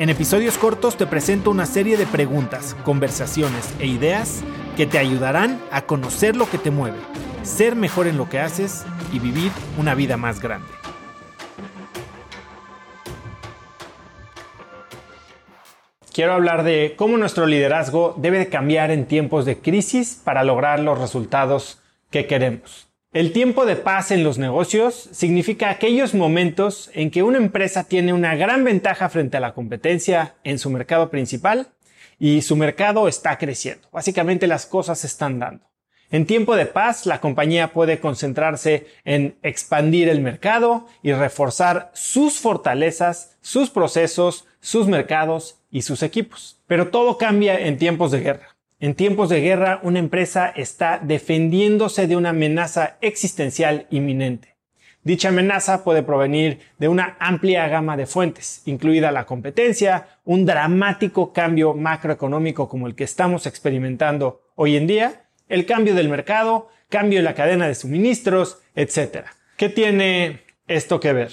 En episodios cortos te presento una serie de preguntas, conversaciones e ideas que te ayudarán a conocer lo que te mueve, ser mejor en lo que haces y vivir una vida más grande. Quiero hablar de cómo nuestro liderazgo debe de cambiar en tiempos de crisis para lograr los resultados que queremos. El tiempo de paz en los negocios significa aquellos momentos en que una empresa tiene una gran ventaja frente a la competencia en su mercado principal y su mercado está creciendo. Básicamente las cosas están dando. En tiempo de paz, la compañía puede concentrarse en expandir el mercado y reforzar sus fortalezas, sus procesos, sus mercados y sus equipos. Pero todo cambia en tiempos de guerra. En tiempos de guerra, una empresa está defendiéndose de una amenaza existencial inminente. Dicha amenaza puede provenir de una amplia gama de fuentes, incluida la competencia, un dramático cambio macroeconómico como el que estamos experimentando hoy en día, el cambio del mercado, cambio en la cadena de suministros, etc. ¿Qué tiene esto que ver?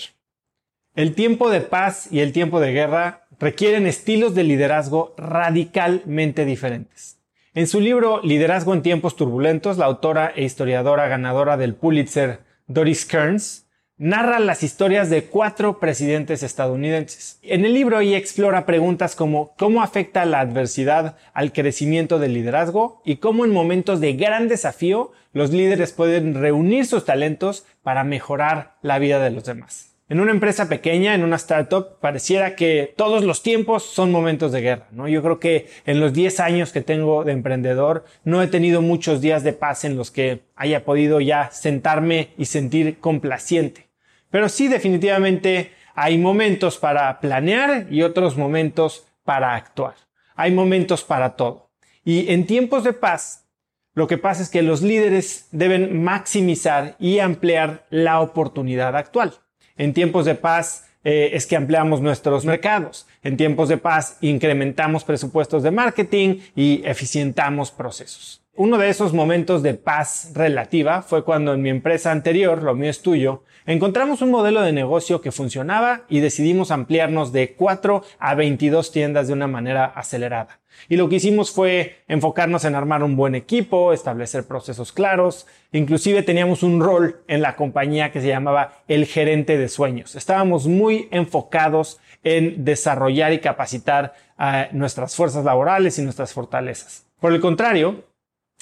El tiempo de paz y el tiempo de guerra requieren estilos de liderazgo radicalmente diferentes. En su libro Liderazgo en tiempos turbulentos, la autora e historiadora ganadora del Pulitzer, Doris Kearns, narra las historias de cuatro presidentes estadounidenses. En el libro ella explora preguntas como cómo afecta la adversidad al crecimiento del liderazgo y cómo en momentos de gran desafío los líderes pueden reunir sus talentos para mejorar la vida de los demás. En una empresa pequeña, en una startup, pareciera que todos los tiempos son momentos de guerra, ¿no? Yo creo que en los 10 años que tengo de emprendedor, no he tenido muchos días de paz en los que haya podido ya sentarme y sentir complaciente. Pero sí, definitivamente hay momentos para planear y otros momentos para actuar. Hay momentos para todo. Y en tiempos de paz, lo que pasa es que los líderes deben maximizar y ampliar la oportunidad actual. En tiempos de paz eh, es que ampliamos nuestros mercados. En tiempos de paz incrementamos presupuestos de marketing y eficientamos procesos. Uno de esos momentos de paz relativa fue cuando en mi empresa anterior, lo mío es tuyo, encontramos un modelo de negocio que funcionaba y decidimos ampliarnos de 4 a 22 tiendas de una manera acelerada. Y lo que hicimos fue enfocarnos en armar un buen equipo, establecer procesos claros, inclusive teníamos un rol en la compañía que se llamaba el gerente de sueños. Estábamos muy enfocados en desarrollar y capacitar a nuestras fuerzas laborales y nuestras fortalezas. Por el contrario,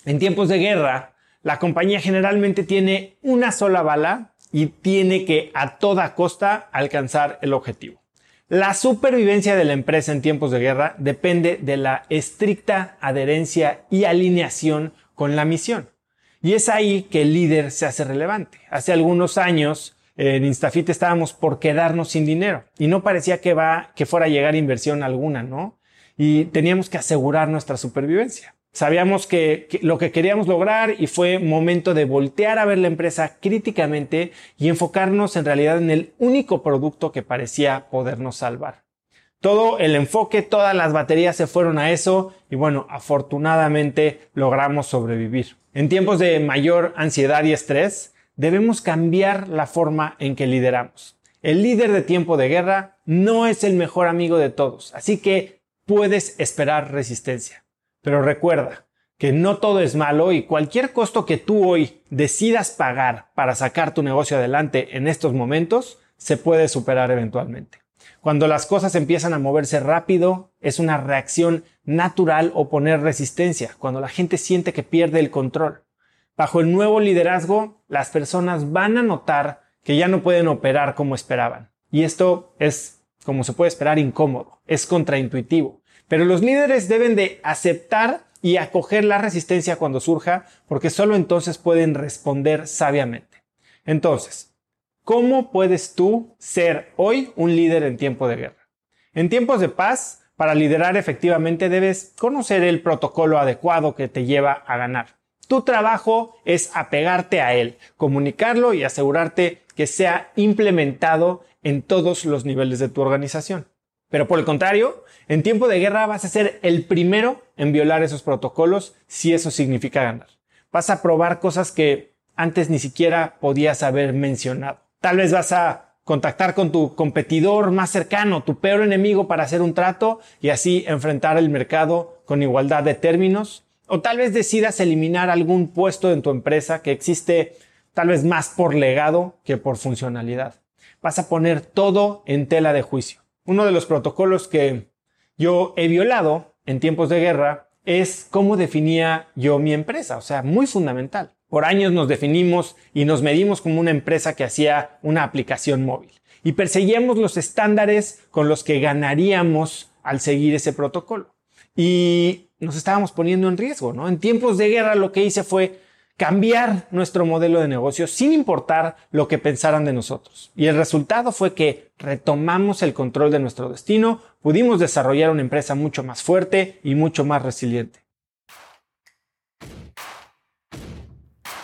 en tiempos de guerra, la compañía generalmente tiene una sola bala y tiene que a toda costa alcanzar el objetivo. La supervivencia de la empresa en tiempos de guerra depende de la estricta adherencia y alineación con la misión. Y es ahí que el líder se hace relevante. Hace algunos años en Instafit estábamos por quedarnos sin dinero y no parecía que, va, que fuera a llegar inversión alguna, ¿no? Y teníamos que asegurar nuestra supervivencia. Sabíamos que, lo que queríamos lograr y fue momento de voltear a ver la empresa críticamente y enfocarnos en realidad en el único producto que parecía podernos salvar. Todo el enfoque, todas las baterías se fueron a eso y bueno, afortunadamente logramos sobrevivir. En tiempos de mayor ansiedad y estrés, debemos cambiar la forma en que lideramos. El líder de tiempo de guerra no es el mejor amigo de todos, así que puedes esperar resistencia. Pero recuerda que no todo es malo y cualquier costo que tú hoy decidas pagar para sacar tu negocio adelante en estos momentos se puede superar eventualmente. Cuando las cosas empiezan a moverse rápido, es una reacción natural oponer resistencia, cuando la gente siente que pierde el control. Bajo el nuevo liderazgo, las personas van a notar que ya no pueden operar como esperaban. Y esto es, como se puede esperar, incómodo, es contraintuitivo. Pero los líderes deben de aceptar y acoger la resistencia cuando surja, porque solo entonces pueden responder sabiamente. Entonces, ¿cómo puedes tú ser hoy un líder en tiempo de guerra? En tiempos de paz, para liderar efectivamente debes conocer el protocolo adecuado que te lleva a ganar. Tu trabajo es apegarte a él, comunicarlo y asegurarte que sea implementado en todos los niveles de tu organización. Pero por el contrario, en tiempo de guerra vas a ser el primero en violar esos protocolos si eso significa ganar. Vas a probar cosas que antes ni siquiera podías haber mencionado. Tal vez vas a contactar con tu competidor más cercano, tu peor enemigo para hacer un trato y así enfrentar el mercado con igualdad de términos. O tal vez decidas eliminar algún puesto en tu empresa que existe tal vez más por legado que por funcionalidad. Vas a poner todo en tela de juicio. Uno de los protocolos que yo he violado en tiempos de guerra es cómo definía yo mi empresa, o sea, muy fundamental. Por años nos definimos y nos medimos como una empresa que hacía una aplicación móvil y perseguíamos los estándares con los que ganaríamos al seguir ese protocolo. Y nos estábamos poniendo en riesgo, ¿no? En tiempos de guerra lo que hice fue cambiar nuestro modelo de negocio sin importar lo que pensaran de nosotros. Y el resultado fue que retomamos el control de nuestro destino, pudimos desarrollar una empresa mucho más fuerte y mucho más resiliente.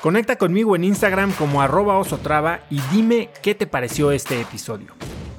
Conecta conmigo en Instagram como arroba osotrava y dime qué te pareció este episodio.